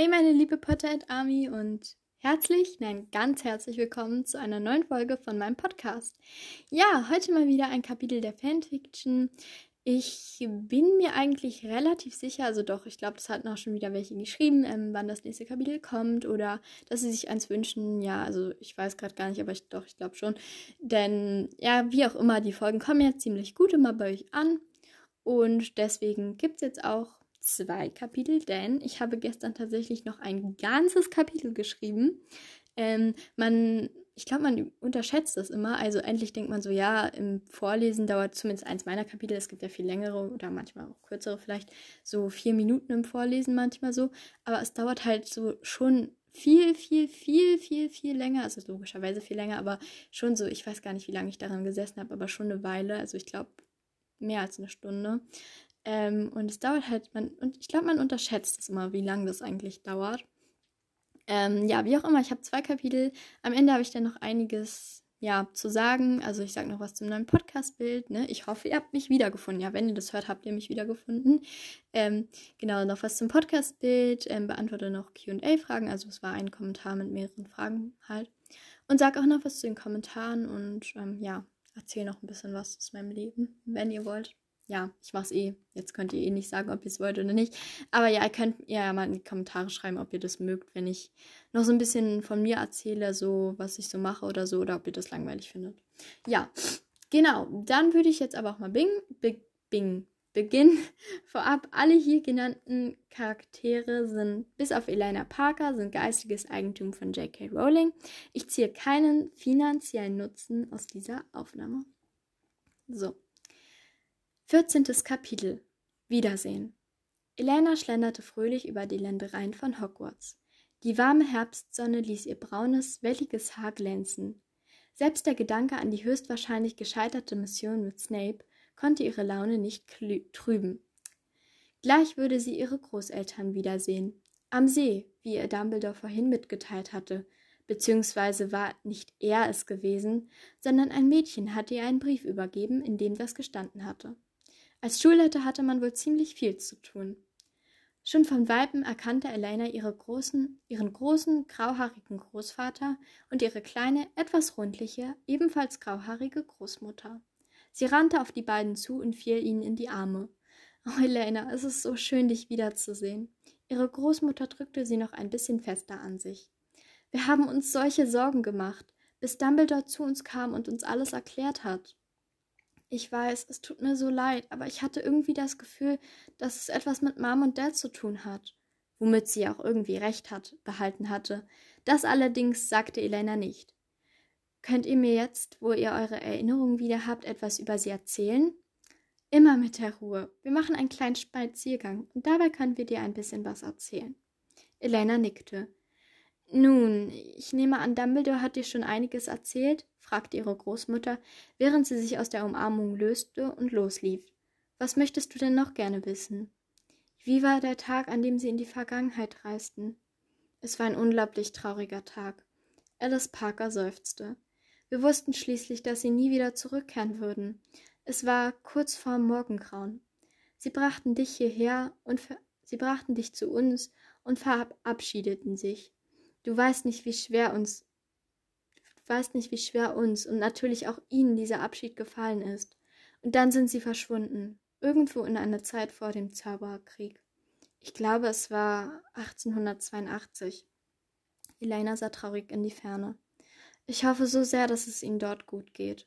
Hey meine liebe Potterhead Army und herzlich, nein, ganz herzlich willkommen zu einer neuen Folge von meinem Podcast. Ja, heute mal wieder ein Kapitel der Fanfiction. Ich bin mir eigentlich relativ sicher, also doch, ich glaube, das hatten auch schon wieder welche geschrieben, ähm, wann das nächste Kapitel kommt oder dass sie sich eins wünschen. Ja, also ich weiß gerade gar nicht, aber ich doch, ich glaube schon. Denn ja, wie auch immer, die Folgen kommen ja ziemlich gut immer bei euch an. Und deswegen gibt es jetzt auch zwei Kapitel, denn ich habe gestern tatsächlich noch ein ganzes Kapitel geschrieben. Ähm, man, ich glaube, man unterschätzt das immer. Also endlich denkt man so, ja, im Vorlesen dauert zumindest eins meiner Kapitel. Es gibt ja viel längere oder manchmal auch kürzere, vielleicht so vier Minuten im Vorlesen manchmal so. Aber es dauert halt so schon viel, viel, viel, viel, viel länger. Also logischerweise viel länger, aber schon so, ich weiß gar nicht, wie lange ich daran gesessen habe, aber schon eine Weile. Also ich glaube, mehr als eine Stunde. Ähm, und es dauert halt, man, und ich glaube, man unterschätzt es immer, wie lange das eigentlich dauert. Ähm, ja, wie auch immer, ich habe zwei Kapitel. Am Ende habe ich dann noch einiges ja, zu sagen. Also ich sage noch was zum neuen Podcast-Bild. Ne? Ich hoffe, ihr habt mich wiedergefunden. Ja, wenn ihr das hört, habt ihr mich wiedergefunden. Ähm, genau, noch was zum Podcast-Bild. Ähm, beantworte noch QA-Fragen. Also es war ein Kommentar mit mehreren Fragen halt. Und sag auch noch was zu den Kommentaren und ähm, ja, erzähle noch ein bisschen was aus meinem Leben, wenn ihr wollt ja, ich mach's eh. Jetzt könnt ihr eh nicht sagen, ob ihr es wollt oder nicht. Aber ja, ihr könnt ja mal in die Kommentare schreiben, ob ihr das mögt, wenn ich noch so ein bisschen von mir erzähle, so was ich so mache oder so, oder ob ihr das langweilig findet. Ja, genau. Dann würde ich jetzt aber auch mal Bing, Bing, Bing, beginnen. Vorab, alle hier genannten Charaktere sind, bis auf Elena Parker, sind geistiges Eigentum von J.K. Rowling. Ich ziehe keinen finanziellen Nutzen aus dieser Aufnahme. So. 14. Kapitel Wiedersehen Elena schlenderte fröhlich über die Ländereien von Hogwarts. Die warme Herbstsonne ließ ihr braunes, welliges Haar glänzen. Selbst der Gedanke an die höchstwahrscheinlich gescheiterte Mission mit Snape konnte ihre Laune nicht trüben. Gleich würde sie ihre Großeltern wiedersehen. Am See, wie ihr Dumbledore vorhin mitgeteilt hatte, beziehungsweise war nicht er es gewesen, sondern ein Mädchen hatte ihr einen Brief übergeben, in dem das gestanden hatte. Als Schulleiter hatte man wohl ziemlich viel zu tun. Schon von Weitem erkannte Elena ihre großen, ihren großen, grauhaarigen Großvater und ihre kleine, etwas rundliche, ebenfalls grauhaarige Großmutter. Sie rannte auf die beiden zu und fiel ihnen in die Arme. Oh, Elena, es ist so schön, dich wiederzusehen. Ihre Großmutter drückte sie noch ein bisschen fester an sich. Wir haben uns solche Sorgen gemacht, bis Dumbledore zu uns kam und uns alles erklärt hat. Ich weiß, es tut mir so leid, aber ich hatte irgendwie das Gefühl, dass es etwas mit Mom und Dad zu tun hat. Womit sie auch irgendwie recht hat, behalten hatte. Das allerdings sagte Elena nicht. Könnt ihr mir jetzt, wo ihr eure Erinnerungen wieder habt, etwas über sie erzählen? Immer mit der Ruhe. Wir machen einen kleinen Spaziergang und dabei können wir dir ein bisschen was erzählen. Elena nickte. Nun, ich nehme an, Dumbledore hat dir schon einiges erzählt? fragte ihre Großmutter, während sie sich aus der Umarmung löste und loslief. Was möchtest du denn noch gerne wissen? Wie war der Tag, an dem sie in die Vergangenheit reisten? Es war ein unglaublich trauriger Tag. Alice Parker seufzte. Wir wussten schließlich, dass sie nie wieder zurückkehren würden. Es war kurz vor Morgengrauen. Sie brachten dich hierher und sie brachten dich zu uns und verabschiedeten sich. Du weißt nicht, wie schwer uns, du weißt nicht, wie schwer uns und natürlich auch ihnen dieser Abschied gefallen ist. Und dann sind sie verschwunden, irgendwo in einer Zeit vor dem Zauberkrieg. Ich glaube, es war 1882. Elena sah traurig in die Ferne. Ich hoffe so sehr, dass es ihnen dort gut geht.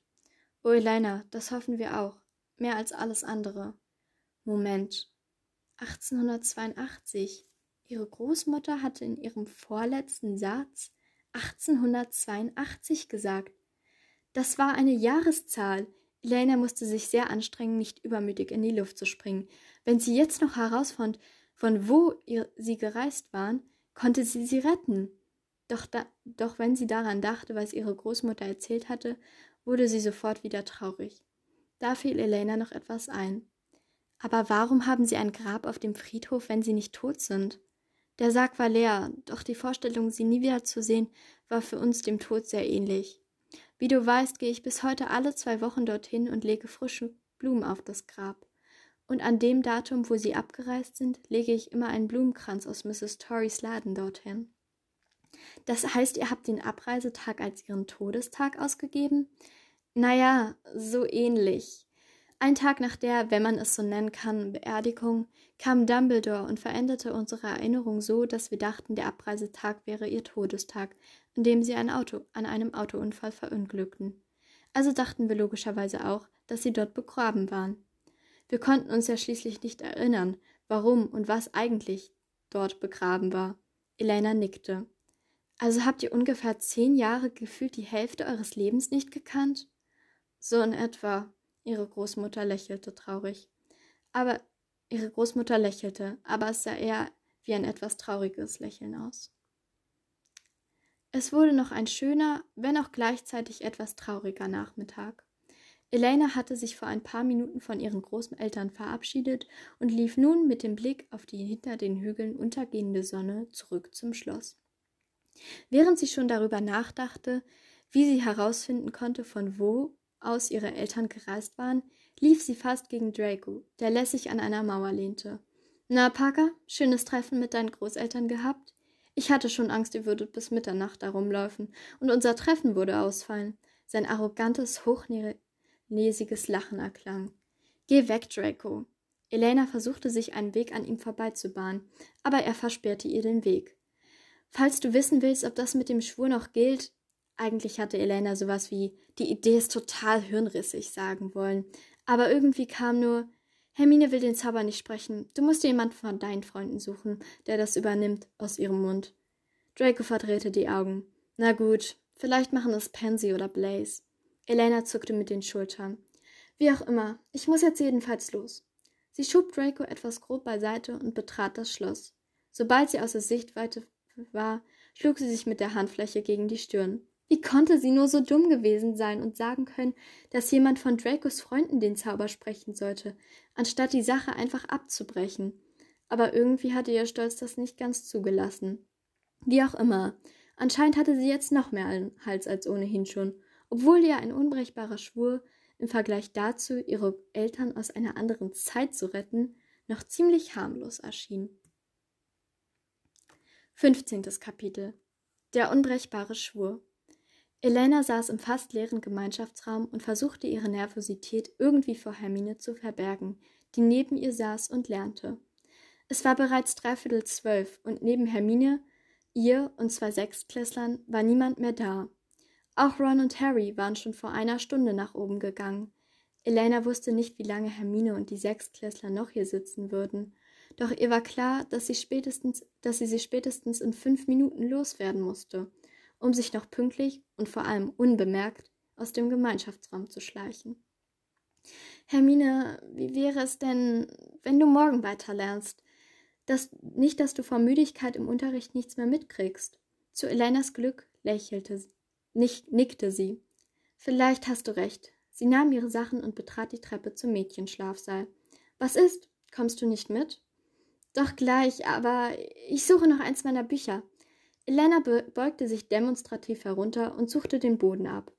Oh, Elena, das hoffen wir auch. Mehr als alles andere. Moment. 1882. Ihre Großmutter hatte in ihrem vorletzten Satz 1882 gesagt. Das war eine Jahreszahl. Elena musste sich sehr anstrengen, nicht übermütig in die Luft zu springen. Wenn sie jetzt noch herausfand, von wo ihr, sie gereist waren, konnte sie sie retten. Doch, da, doch wenn sie daran dachte, was ihre Großmutter erzählt hatte, wurde sie sofort wieder traurig. Da fiel Elena noch etwas ein. Aber warum haben sie ein Grab auf dem Friedhof, wenn sie nicht tot sind? Der Sarg war leer, doch die Vorstellung, sie nie wieder zu sehen, war für uns dem Tod sehr ähnlich. Wie du weißt, gehe ich bis heute alle zwei Wochen dorthin und lege frische Blumen auf das Grab. und an dem Datum, wo sie abgereist sind, lege ich immer einen Blumenkranz aus Mrs. Torreys Laden dorthin. Das heißt, ihr habt den Abreisetag als ihren Todestag ausgegeben? Naja, so ähnlich. Ein Tag nach der, wenn man es so nennen kann, Beerdigung, kam Dumbledore und veränderte unsere Erinnerung so, dass wir dachten, der Abreisetag wäre ihr Todestag, an dem sie ein Auto, an einem Autounfall verunglückten. Also dachten wir logischerweise auch, dass sie dort begraben waren. Wir konnten uns ja schließlich nicht erinnern, warum und was eigentlich dort begraben war. Elena nickte. Also habt ihr ungefähr zehn Jahre gefühlt die Hälfte eures Lebens nicht gekannt? So in etwa. Ihre Großmutter lächelte traurig. Aber ihre Großmutter lächelte, aber es sah eher wie ein etwas trauriges Lächeln aus. Es wurde noch ein schöner, wenn auch gleichzeitig etwas trauriger Nachmittag. Elena hatte sich vor ein paar Minuten von ihren Großeltern verabschiedet und lief nun mit dem Blick auf die hinter den Hügeln untergehende Sonne zurück zum Schloss. Während sie schon darüber nachdachte, wie sie herausfinden konnte, von wo aus ihre Eltern gereist waren, lief sie fast gegen Draco, der lässig an einer Mauer lehnte. Na, Parker, schönes Treffen mit deinen Großeltern gehabt? Ich hatte schon Angst, ihr würdet bis Mitternacht herumlaufen, und unser Treffen würde ausfallen. Sein arrogantes, hochnäsiges Lachen erklang. Geh weg, Draco. Elena versuchte sich einen Weg an ihm vorbeizubahnen, aber er versperrte ihr den Weg. Falls du wissen willst, ob das mit dem Schwur noch gilt, eigentlich hatte Elena sowas wie die Idee ist total hirnrissig sagen wollen, aber irgendwie kam nur Hermine will den Zauber nicht sprechen. Du musst dir jemand von deinen Freunden suchen, der das übernimmt, aus ihrem Mund. Draco verdrehte die Augen. Na gut, vielleicht machen es Pansy oder Blaze. Elena zuckte mit den Schultern. Wie auch immer, ich muss jetzt jedenfalls los. Sie schob Draco etwas grob beiseite und betrat das Schloss. Sobald sie außer Sichtweite war, schlug sie sich mit der Handfläche gegen die Stirn. Wie konnte sie nur so dumm gewesen sein und sagen können, dass jemand von Dracos Freunden den Zauber sprechen sollte, anstatt die Sache einfach abzubrechen? Aber irgendwie hatte ihr Stolz das nicht ganz zugelassen. Wie auch immer, anscheinend hatte sie jetzt noch mehr einen Hals als ohnehin schon, obwohl ihr ein unbrechbarer Schwur im Vergleich dazu, ihre Eltern aus einer anderen Zeit zu retten, noch ziemlich harmlos erschien. 15. Kapitel Der unbrechbare Schwur Elena saß im fast leeren Gemeinschaftsraum und versuchte ihre Nervosität irgendwie vor Hermine zu verbergen, die neben ihr saß und lernte. Es war bereits dreiviertel zwölf und neben Hermine, ihr und zwei Sechstklässlern war niemand mehr da. Auch Ron und Harry waren schon vor einer Stunde nach oben gegangen. Elena wusste nicht, wie lange Hermine und die Sechstklässler noch hier sitzen würden, doch ihr war klar, dass sie spätestens, dass sie sie spätestens in fünf Minuten loswerden musste um sich noch pünktlich und vor allem unbemerkt aus dem Gemeinschaftsraum zu schleichen. Hermine, wie wäre es denn, wenn du morgen weiterlernst? Das, nicht, dass du vor Müdigkeit im Unterricht nichts mehr mitkriegst. Zu Elenas Glück lächelte, nicht, nickte sie. Vielleicht hast du recht. Sie nahm ihre Sachen und betrat die Treppe zum Mädchenschlafsaal. Was ist? Kommst du nicht mit? Doch gleich, aber ich suche noch eins meiner Bücher. Elena beugte sich demonstrativ herunter und suchte den Boden ab.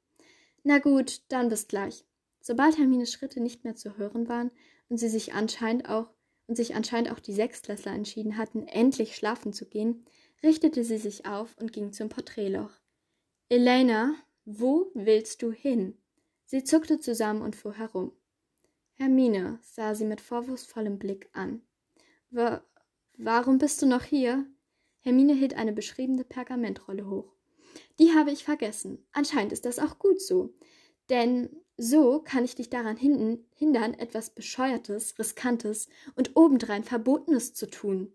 Na gut, dann bis gleich. Sobald Hermines Schritte nicht mehr zu hören waren und sie sich anscheinend auch und sich anscheinend auch die Sechstklässler entschieden hatten, endlich schlafen zu gehen, richtete sie sich auf und ging zum Porträtloch. Elena, wo willst du hin? Sie zuckte zusammen und fuhr herum. Hermine sah sie mit vorwurfsvollem Blick an. Wa warum bist du noch hier? Hermine hielt eine beschriebene Pergamentrolle hoch. Die habe ich vergessen. Anscheinend ist das auch gut so. Denn so kann ich dich daran hindern, etwas Bescheuertes, Riskantes und obendrein Verbotenes zu tun.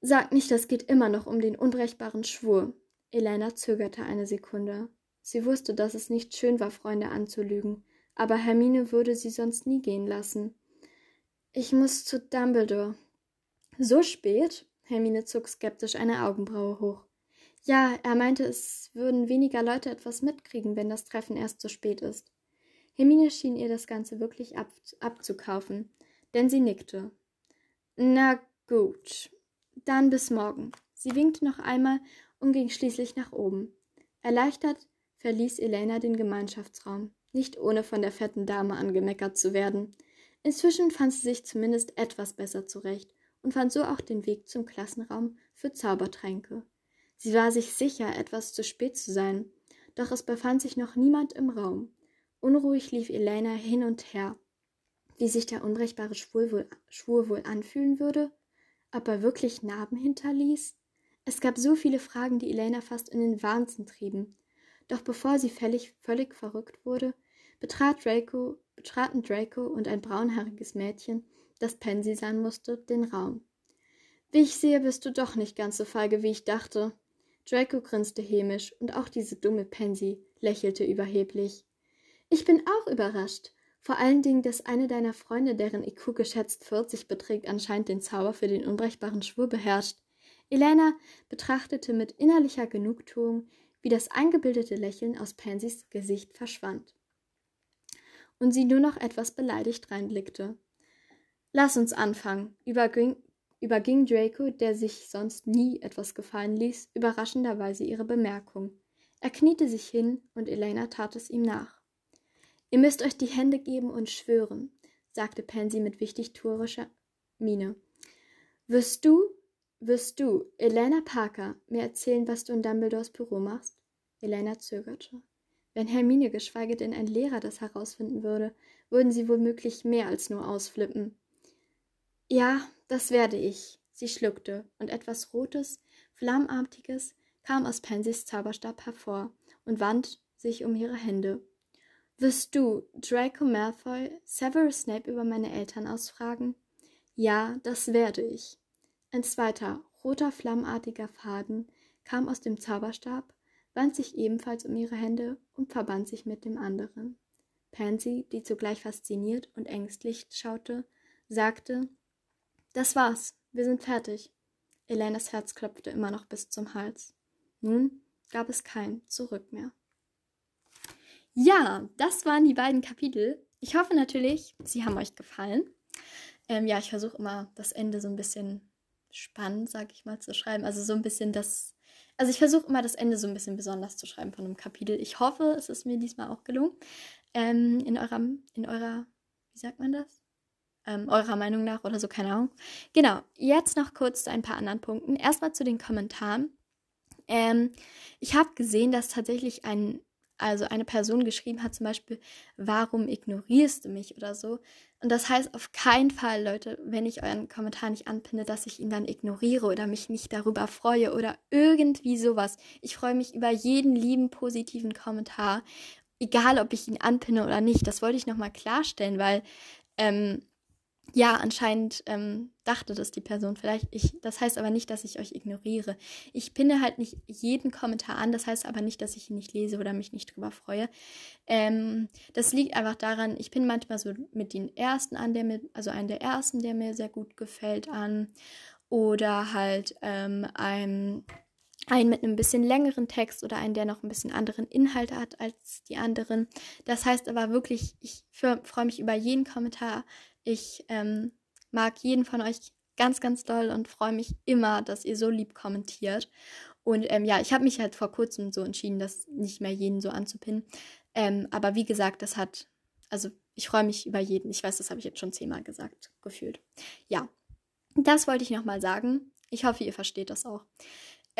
Sag nicht, das geht immer noch um den unbrechbaren Schwur. Elena zögerte eine Sekunde. Sie wusste, dass es nicht schön war, Freunde anzulügen, aber Hermine würde sie sonst nie gehen lassen. Ich muss zu Dumbledore. So spät? Hermine zog skeptisch eine Augenbraue hoch. Ja, er meinte, es würden weniger Leute etwas mitkriegen, wenn das Treffen erst zu spät ist. Hermine schien ihr das Ganze wirklich ab abzukaufen, denn sie nickte. Na gut, dann bis morgen. Sie winkte noch einmal und ging schließlich nach oben. Erleichtert verließ Elena den Gemeinschaftsraum, nicht ohne von der fetten Dame angemeckert zu werden. Inzwischen fand sie sich zumindest etwas besser zurecht und fand so auch den Weg zum Klassenraum für Zaubertränke. Sie war sich sicher, etwas zu spät zu sein, doch es befand sich noch niemand im Raum. Unruhig lief Elena hin und her. Wie sich der unbrechbare Schwur wohl, Schwur wohl anfühlen würde? Ob er wirklich Narben hinterließ? Es gab so viele Fragen, die Elena fast in den Wahnsinn trieben. Doch bevor sie völlig, völlig verrückt wurde, betrat Draco, betraten Draco und ein braunhaariges Mädchen, das Pansy sein musste, den Raum. Wie ich sehe, bist du doch nicht ganz so feige, wie ich dachte. Draco grinste hämisch und auch diese dumme Pansy lächelte überheblich. Ich bin auch überrascht. Vor allen Dingen, dass eine deiner Freunde, deren IQ geschätzt 40 beträgt, anscheinend den Zauber für den unbrechbaren Schwur beherrscht. Elena betrachtete mit innerlicher Genugtuung, wie das eingebildete Lächeln aus Pansys Gesicht verschwand. Und sie nur noch etwas beleidigt reinblickte. Lass uns anfangen, überging, überging Draco, der sich sonst nie etwas gefallen ließ, überraschenderweise ihre Bemerkung. Er kniete sich hin und Elena tat es ihm nach. Ihr müsst euch die Hände geben und schwören, sagte Pansy mit wichtig tuerischer Miene. Wirst du, wirst du, Elena Parker, mir erzählen, was du in Dumbledores Büro machst? Elena zögerte. Wenn Hermine geschweige denn ein Lehrer das herausfinden würde, würden sie womöglich mehr als nur ausflippen. Ja, das werde ich. Sie schluckte, und etwas Rotes, Flammartiges kam aus Pansys Zauberstab hervor und wand sich um ihre Hände. Wirst du, Draco Malfoy, Severus Snape über meine Eltern ausfragen? Ja, das werde ich. Ein zweiter, roter, flammartiger Faden kam aus dem Zauberstab, wand sich ebenfalls um ihre Hände und verband sich mit dem anderen. Pansy, die zugleich fasziniert und ängstlich schaute, sagte, das war's. Wir sind fertig. Elenas Herz klopfte immer noch bis zum Hals. Nun gab es kein Zurück mehr. Ja, das waren die beiden Kapitel. Ich hoffe natürlich, sie haben euch gefallen. Ähm, ja, ich versuche immer das Ende so ein bisschen spannend, sag ich mal, zu schreiben. Also so ein bisschen das. Also ich versuche immer das Ende so ein bisschen besonders zu schreiben von einem Kapitel. Ich hoffe, es ist mir diesmal auch gelungen. Ähm, in eurem, in eurer, wie sagt man das? Ähm, eurer Meinung nach oder so, keine Ahnung. Genau, jetzt noch kurz zu ein paar anderen Punkten. Erstmal zu den Kommentaren. Ähm, ich habe gesehen, dass tatsächlich ein, also eine Person geschrieben hat, zum Beispiel, warum ignorierst du mich oder so. Und das heißt auf keinen Fall, Leute, wenn ich euren Kommentar nicht anpinne, dass ich ihn dann ignoriere oder mich nicht darüber freue oder irgendwie sowas. Ich freue mich über jeden lieben positiven Kommentar, egal ob ich ihn anpinne oder nicht. Das wollte ich nochmal klarstellen, weil ähm, ja, anscheinend ähm, dachte das die Person vielleicht. Ich, das heißt aber nicht, dass ich euch ignoriere. Ich pinne halt nicht jeden Kommentar an. Das heißt aber nicht, dass ich ihn nicht lese oder mich nicht drüber freue. Ähm, das liegt einfach daran, ich pinne manchmal so mit den ersten an, der mir, also einen der ersten, der mir sehr gut gefällt, an. Oder halt ähm, ein, einen mit einem bisschen längeren Text oder einen, der noch ein bisschen anderen Inhalt hat als die anderen. Das heißt aber wirklich, ich freue mich über jeden Kommentar ich ähm, mag jeden von euch ganz, ganz doll und freue mich immer, dass ihr so lieb kommentiert. Und ähm, ja, ich habe mich halt vor kurzem so entschieden, das nicht mehr jeden so anzupinnen. Ähm, aber wie gesagt, das hat, also ich freue mich über jeden. Ich weiß, das habe ich jetzt schon zehnmal gesagt, gefühlt. Ja, das wollte ich nochmal sagen. Ich hoffe, ihr versteht das auch.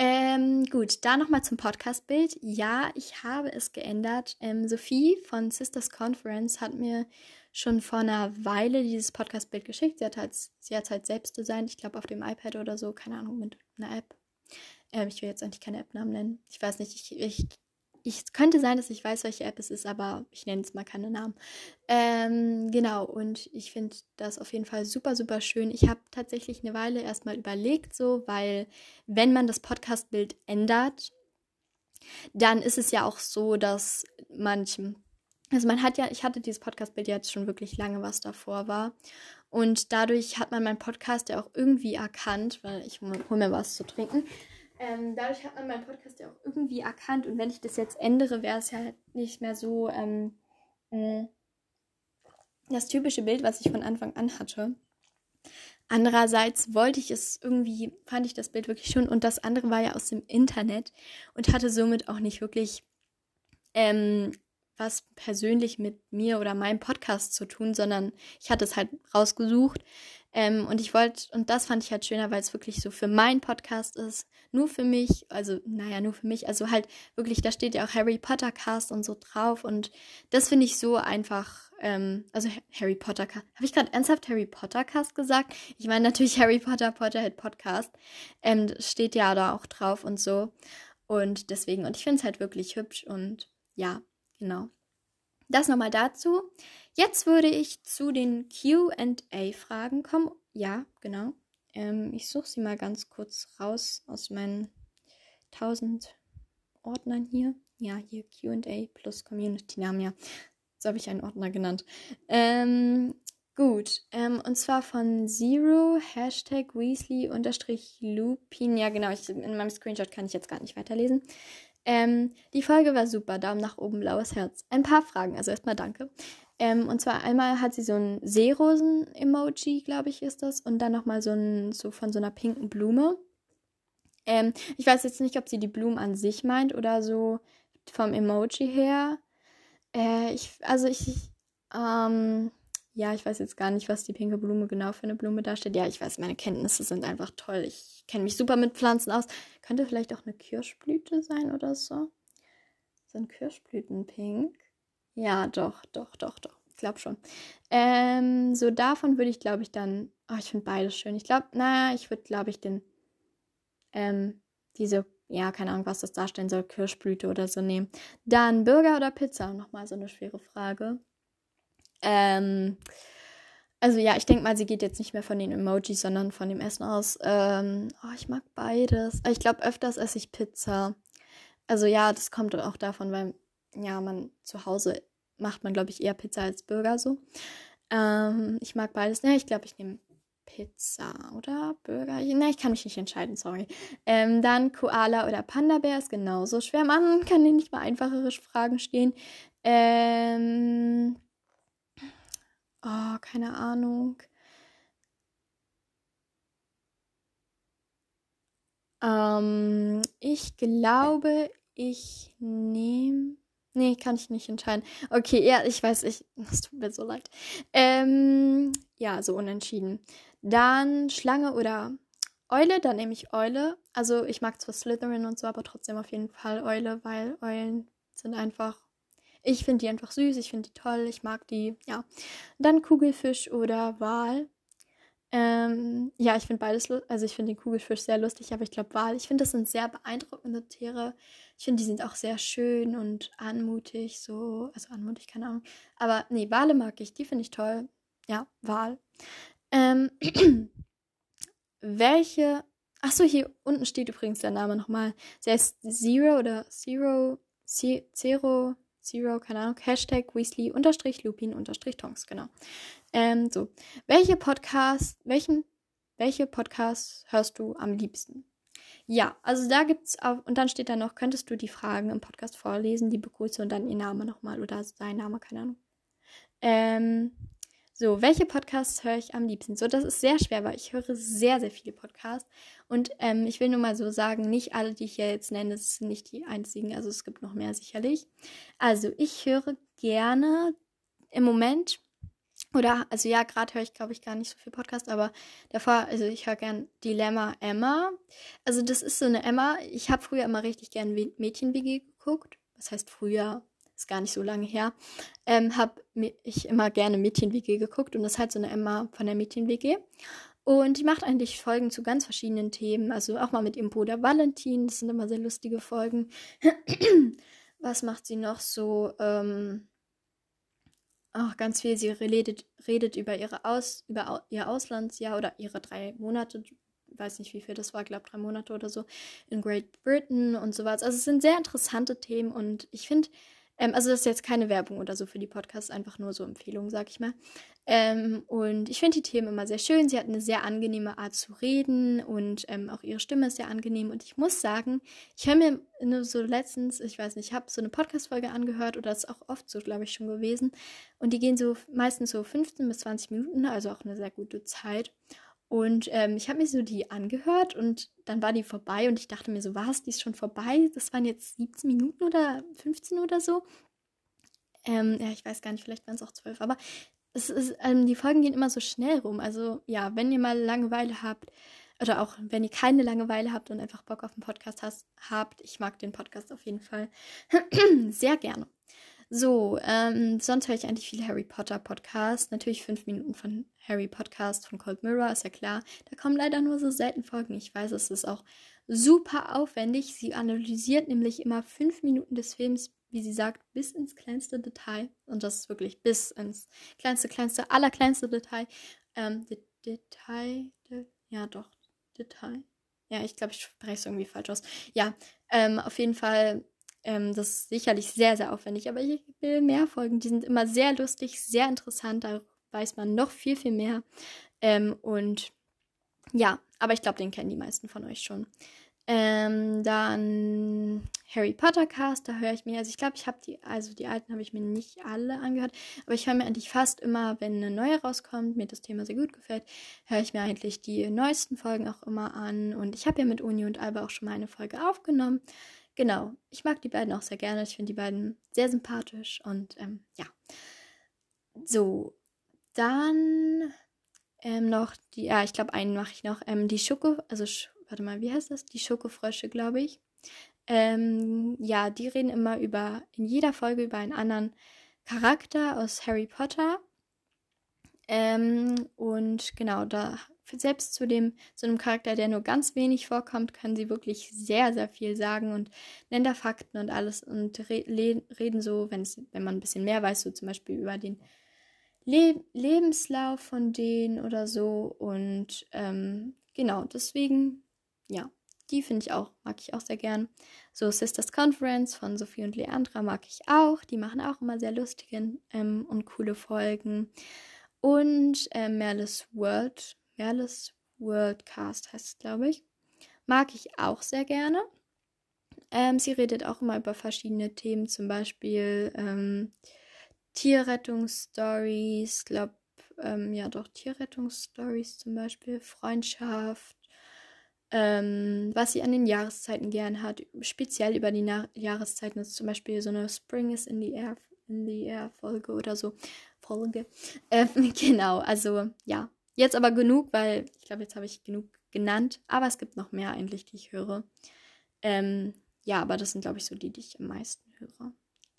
Ähm, gut, da nochmal zum Podcast-Bild. Ja, ich habe es geändert. Ähm, Sophie von Sisters Conference hat mir schon vor einer Weile dieses Podcast-Bild geschickt. Sie hat halt, sie hat halt selbst designt, ich glaube auf dem iPad oder so, keine Ahnung, mit einer App. Ähm, ich will jetzt eigentlich keine App-Namen nennen. Ich weiß nicht, ich, ich, ich könnte sein, dass ich weiß, welche App es ist, aber ich nenne jetzt mal keine Namen. Ähm, genau, und ich finde das auf jeden Fall super, super schön. Ich habe tatsächlich eine Weile erstmal überlegt, so, weil wenn man das Podcast-Bild ändert, dann ist es ja auch so, dass manchem also man hat ja, ich hatte dieses Podcast-Bild jetzt schon wirklich lange, was davor war. Und dadurch hat man meinen Podcast ja auch irgendwie erkannt, weil ich hole mir was zu trinken. Ähm, dadurch hat man meinen Podcast ja auch irgendwie erkannt. Und wenn ich das jetzt ändere, wäre es ja halt nicht mehr so ähm, äh, das typische Bild, was ich von Anfang an hatte. Andererseits wollte ich es irgendwie, fand ich das Bild wirklich schon. Und das andere war ja aus dem Internet und hatte somit auch nicht wirklich ähm, was persönlich mit mir oder meinem Podcast zu tun, sondern ich hatte es halt rausgesucht. Ähm, und ich wollte, und das fand ich halt schöner, weil es wirklich so für meinen Podcast ist, nur für mich, also naja, nur für mich, also halt wirklich, da steht ja auch Harry Potter Cast und so drauf. Und das finde ich so einfach, ähm, also Harry Potter Cast, habe ich gerade ernsthaft Harry Potter Cast gesagt? Ich meine natürlich Harry Potter Potterhead Podcast, ähm, steht ja da auch drauf und so. Und deswegen, und ich finde es halt wirklich hübsch und ja, genau. Das nochmal dazu. Jetzt würde ich zu den QA-Fragen kommen. Ja, genau. Ähm, ich suche sie mal ganz kurz raus aus meinen 1000 Ordnern hier. Ja, hier QA plus Community-Namen, ja. So habe ich einen Ordner genannt. Ähm, gut. Ähm, und zwar von Zero, Hashtag Weasley unterstrich Lupin. Ja, genau. Ich, in meinem Screenshot kann ich jetzt gar nicht weiterlesen. Ähm, die Folge war super. Daumen nach oben, blaues Herz. Ein paar Fragen, also erstmal danke. Ähm, und zwar einmal hat sie so ein Seerosen-Emoji, glaube ich, ist das. Und dann nochmal so ein, so von so einer pinken Blume. Ähm, ich weiß jetzt nicht, ob sie die Blumen an sich meint oder so vom Emoji her. Äh, ich, also ich, ähm, ja, ich weiß jetzt gar nicht, was die pinke Blume genau für eine Blume darstellt. Ja, ich weiß, meine Kenntnisse sind einfach toll. Ich kenne mich super mit Pflanzen aus. Könnte vielleicht auch eine Kirschblüte sein oder so. So ein Kirschblütenpink. Ja, doch, doch, doch, doch. Ich glaube schon. Ähm, so davon würde ich, glaube ich, dann. Oh, ich finde beides schön. Ich glaube, naja, ich würde, glaube ich, den. Ähm, diese, ja, keine Ahnung, was das darstellen soll, Kirschblüte oder so nehmen. Dann Burger oder Pizza? Nochmal so eine schwere Frage. Ähm, also ja, ich denke mal, sie geht jetzt nicht mehr von den Emojis, sondern von dem Essen aus. Ähm, oh, ich mag beides. Ich glaube, öfters esse ich Pizza. Also ja, das kommt auch davon, weil ja, man zu Hause macht man, glaube ich, eher Pizza als Burger so. Ähm, ich mag beides. Ja, ich glaube, ich nehme Pizza oder Burger. Ne, ich kann mich nicht entscheiden, sorry. Ähm, dann Koala oder Panda-Bär ist genauso schwer. Man kann nicht mal einfachere Fragen stehen. Ähm, Oh, keine Ahnung. Ähm, ich glaube, ich nehme. Nee, kann ich nicht entscheiden. Okay, ja, ich weiß, ich. Es tut mir so leid. Ähm, ja, so unentschieden. Dann Schlange oder Eule, dann nehme ich Eule. Also ich mag zwar Slytherin und so, aber trotzdem auf jeden Fall Eule, weil Eulen sind einfach ich finde die einfach süß, ich finde die toll, ich mag die, ja. Dann Kugelfisch oder Wal. Ähm, ja, ich finde beides, also ich finde den Kugelfisch sehr lustig, aber ich glaube Wal, ich finde das sind sehr beeindruckende Tiere. Ich finde, die sind auch sehr schön und anmutig, so, also anmutig, keine Ahnung. Aber nee, Wale mag ich, die finde ich toll. Ja, Wal. Ähm, welche, achso, hier unten steht übrigens der Name nochmal. Sie heißt Zero oder Zero, Zero, Zero, keine Ahnung, Hashtag Weasley unterstrich Lupin unterstrich Tonks, genau. Ähm, so. Welche Podcast, welchen, welche Podcasts hörst du am liebsten? Ja, also da gibt's auch, und dann steht da noch, könntest du die Fragen im Podcast vorlesen, die Begrüße und dann ihr Name nochmal oder sein Name, keine Ahnung. Ähm, so, welche Podcasts höre ich am liebsten? So, das ist sehr schwer, weil ich höre sehr, sehr viele Podcasts. Und ähm, ich will nur mal so sagen, nicht alle, die ich hier jetzt nenne, sind nicht die einzigen. Also es gibt noch mehr sicherlich. Also ich höre gerne im Moment, oder, also ja, gerade höre ich, glaube ich, gar nicht so viel Podcast, aber davor, also ich höre gern Dilemma Emma. Also das ist so eine Emma. Ich habe früher immer richtig gern Mädchen-WG geguckt. Was heißt früher? Ist gar nicht so lange her, ähm, habe ich immer gerne Mädchen-WG geguckt und das ist halt so eine Emma von der Mädchen-WG. Und die macht eigentlich Folgen zu ganz verschiedenen Themen, also auch mal mit ihrem Bruder Valentin, das sind immer sehr lustige Folgen. Was macht sie noch so? Ähm, auch ganz viel. Sie redet, redet über ihre Aus, über ihr Auslandsjahr oder ihre drei Monate, weiß nicht wie viel das war, glaube drei Monate oder so, in Great Britain und sowas. Also es sind sehr interessante Themen und ich finde, ähm, also das ist jetzt keine Werbung oder so für die Podcasts, einfach nur so Empfehlungen, sag ich mal. Ähm, und ich finde die Themen immer sehr schön. Sie hat eine sehr angenehme Art zu reden und ähm, auch ihre Stimme ist sehr angenehm. Und ich muss sagen, ich höre mir nur so letztens, ich weiß nicht, ich habe so eine Podcast-Folge angehört oder das ist auch oft so, glaube ich, schon gewesen. Und die gehen so meistens so 15 bis 20 Minuten, also auch eine sehr gute Zeit. Und ähm, ich habe mir so die angehört und dann war die vorbei und ich dachte mir so, was, die ist schon vorbei? Das waren jetzt 17 Minuten oder 15 oder so. Ähm, ja, ich weiß gar nicht, vielleicht waren es auch zwölf, aber es ist, ähm, die Folgen gehen immer so schnell rum. Also ja, wenn ihr mal Langeweile habt, oder auch wenn ihr keine Langeweile habt und einfach Bock auf den Podcast hast, habt, ich mag den Podcast auf jeden Fall sehr gerne. So, ähm, sonst höre ich eigentlich viele Harry Potter Podcasts. Natürlich fünf Minuten von Harry Podcast von Cold Mirror, ist ja klar. Da kommen leider nur so selten Folgen. Ich weiß, es ist auch super aufwendig. Sie analysiert nämlich immer fünf Minuten des Films, wie sie sagt, bis ins kleinste Detail. Und das ist wirklich bis ins kleinste, kleinste, allerkleinste Detail. Ähm, Detail, de ja doch, Detail. Ja, ich glaube, ich spreche es irgendwie falsch aus. Ja, ähm, auf jeden Fall, ähm, das ist sicherlich sehr, sehr aufwendig, aber ich will mehr Folgen. Die sind immer sehr lustig, sehr interessant. Da weiß man noch viel, viel mehr. Ähm, und ja, aber ich glaube, den kennen die meisten von euch schon. Ähm, dann Harry Potter Cast, da höre ich mir, also ich glaube, ich habe die, also die alten habe ich mir nicht alle angehört, aber ich höre mir eigentlich fast immer, wenn eine neue rauskommt, mir das Thema sehr gut gefällt, höre ich mir eigentlich die neuesten Folgen auch immer an. Und ich habe ja mit Uni und Alba auch schon mal eine Folge aufgenommen. Genau, ich mag die beiden auch sehr gerne. Ich finde die beiden sehr sympathisch und ähm, ja. So, dann ähm, noch die, ja, ich glaube, einen mache ich noch. Ähm, die Schoko, also warte mal, wie heißt das? Die Schokofrösche, glaube ich. Ähm, ja, die reden immer über, in jeder Folge über einen anderen Charakter aus Harry Potter. Ähm, und genau, da selbst zu dem, zu einem Charakter, der nur ganz wenig vorkommt, können sie wirklich sehr, sehr viel sagen und nennen da Fakten und alles und re reden so, wenn man ein bisschen mehr weiß, so zum Beispiel über den Le Lebenslauf von denen oder so. Und ähm, genau, deswegen ja, die finde ich auch, mag ich auch sehr gern. So Sisters Conference von Sophie und Leandra mag ich auch. Die machen auch immer sehr lustige ähm, und coole Folgen. Und äh, Merles World, Merles Worldcast heißt es, glaube ich. Mag ich auch sehr gerne. Ähm, sie redet auch immer über verschiedene Themen, zum Beispiel ähm, Tierrettungsstories, glaube ähm, ja doch Tierrettungsstories zum Beispiel, Freundschaft, ähm, was sie an den Jahreszeiten gern hat, speziell über die Na Jahreszeiten, ist zum Beispiel so eine Spring is in the Air, in the Air Folge oder so. Folge. Ähm, genau, also ja. Jetzt aber genug, weil ich glaube, jetzt habe ich genug genannt, aber es gibt noch mehr eigentlich, die ich höre. Ähm, ja, aber das sind, glaube ich, so die, die ich am meisten höre.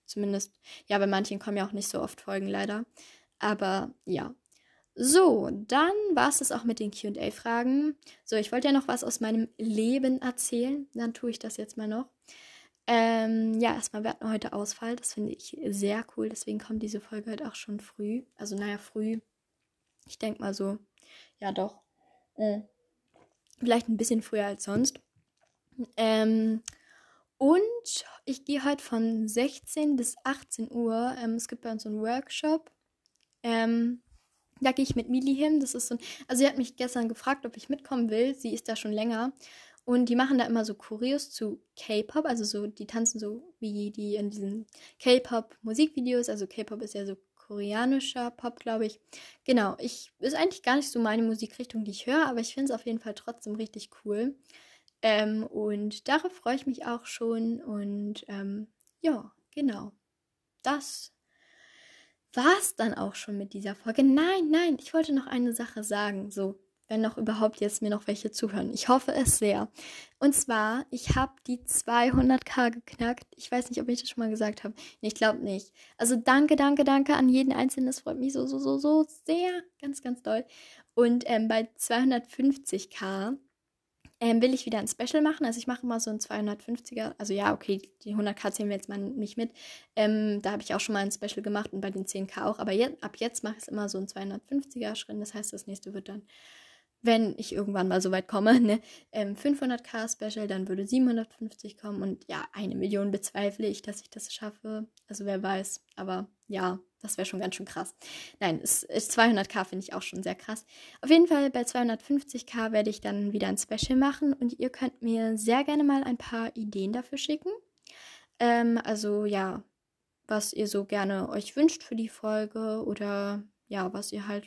Zumindest, ja, bei manchen kommen ja auch nicht so oft Folgen leider. Aber ja, so, dann war es das auch mit den QA-Fragen. So, ich wollte ja noch was aus meinem Leben erzählen. Dann tue ich das jetzt mal noch. Ähm, ja, erstmal, wir hatten heute Ausfall. Das finde ich sehr cool. Deswegen kommt diese Folge halt auch schon früh. Also, naja, früh. Ich denke mal so, ja, doch. Äh, vielleicht ein bisschen früher als sonst. Ähm, und ich gehe heute von 16 bis 18 Uhr. Ähm, es gibt bei uns einen Workshop. Ähm, da gehe ich mit Mili hin. Das ist so ein, also sie hat mich gestern gefragt, ob ich mitkommen will. Sie ist da schon länger. Und die machen da immer so Choreos zu K-Pop, also so, die tanzen so wie die in diesen K-Pop-Musikvideos. Also K-Pop ist ja so koreanischer Pop, glaube ich. Genau, ich ist eigentlich gar nicht so meine Musikrichtung, die ich höre, aber ich finde es auf jeden Fall trotzdem richtig cool. Ähm, und darauf freue ich mich auch schon. Und ähm, ja, genau. Das war es dann auch schon mit dieser Folge. Nein, nein, ich wollte noch eine Sache sagen. So, wenn noch überhaupt jetzt mir noch welche zuhören. Ich hoffe es sehr. Und zwar, ich habe die 200k geknackt. Ich weiß nicht, ob ich das schon mal gesagt habe. ich glaube nicht. Also danke, danke, danke an jeden Einzelnen. Das freut mich so, so, so, so sehr. Ganz, ganz doll. Und ähm, bei 250k ähm, will ich wieder ein Special machen. Also ich mache immer so ein 250er. Also ja, okay, die 100k zählen wir jetzt mal nicht mit. Ähm, da habe ich auch schon mal ein Special gemacht und bei den 10k auch. Aber jetzt, ab jetzt mache ich es immer so ein 250er Schritt. Das heißt, das nächste wird dann, wenn ich irgendwann mal so weit komme, ne, ähm, 500k Special, dann würde 750 kommen. Und ja, eine Million bezweifle ich, dass ich das schaffe. Also wer weiß. Aber ja, das wäre schon ganz schön krass. Nein, es ist 200k finde ich auch schon sehr krass. Auf jeden Fall bei 250k werde ich dann wieder ein Special machen und ihr könnt mir sehr gerne mal ein paar Ideen dafür schicken. Ähm, also ja, was ihr so gerne euch wünscht für die Folge oder ja, was ihr halt,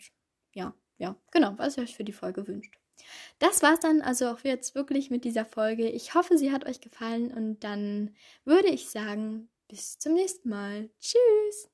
ja, genau, was ihr euch für die Folge wünscht. Das war's dann also auch jetzt wirklich mit dieser Folge. Ich hoffe, sie hat euch gefallen und dann würde ich sagen, bis zum nächsten Mal. Tschüss!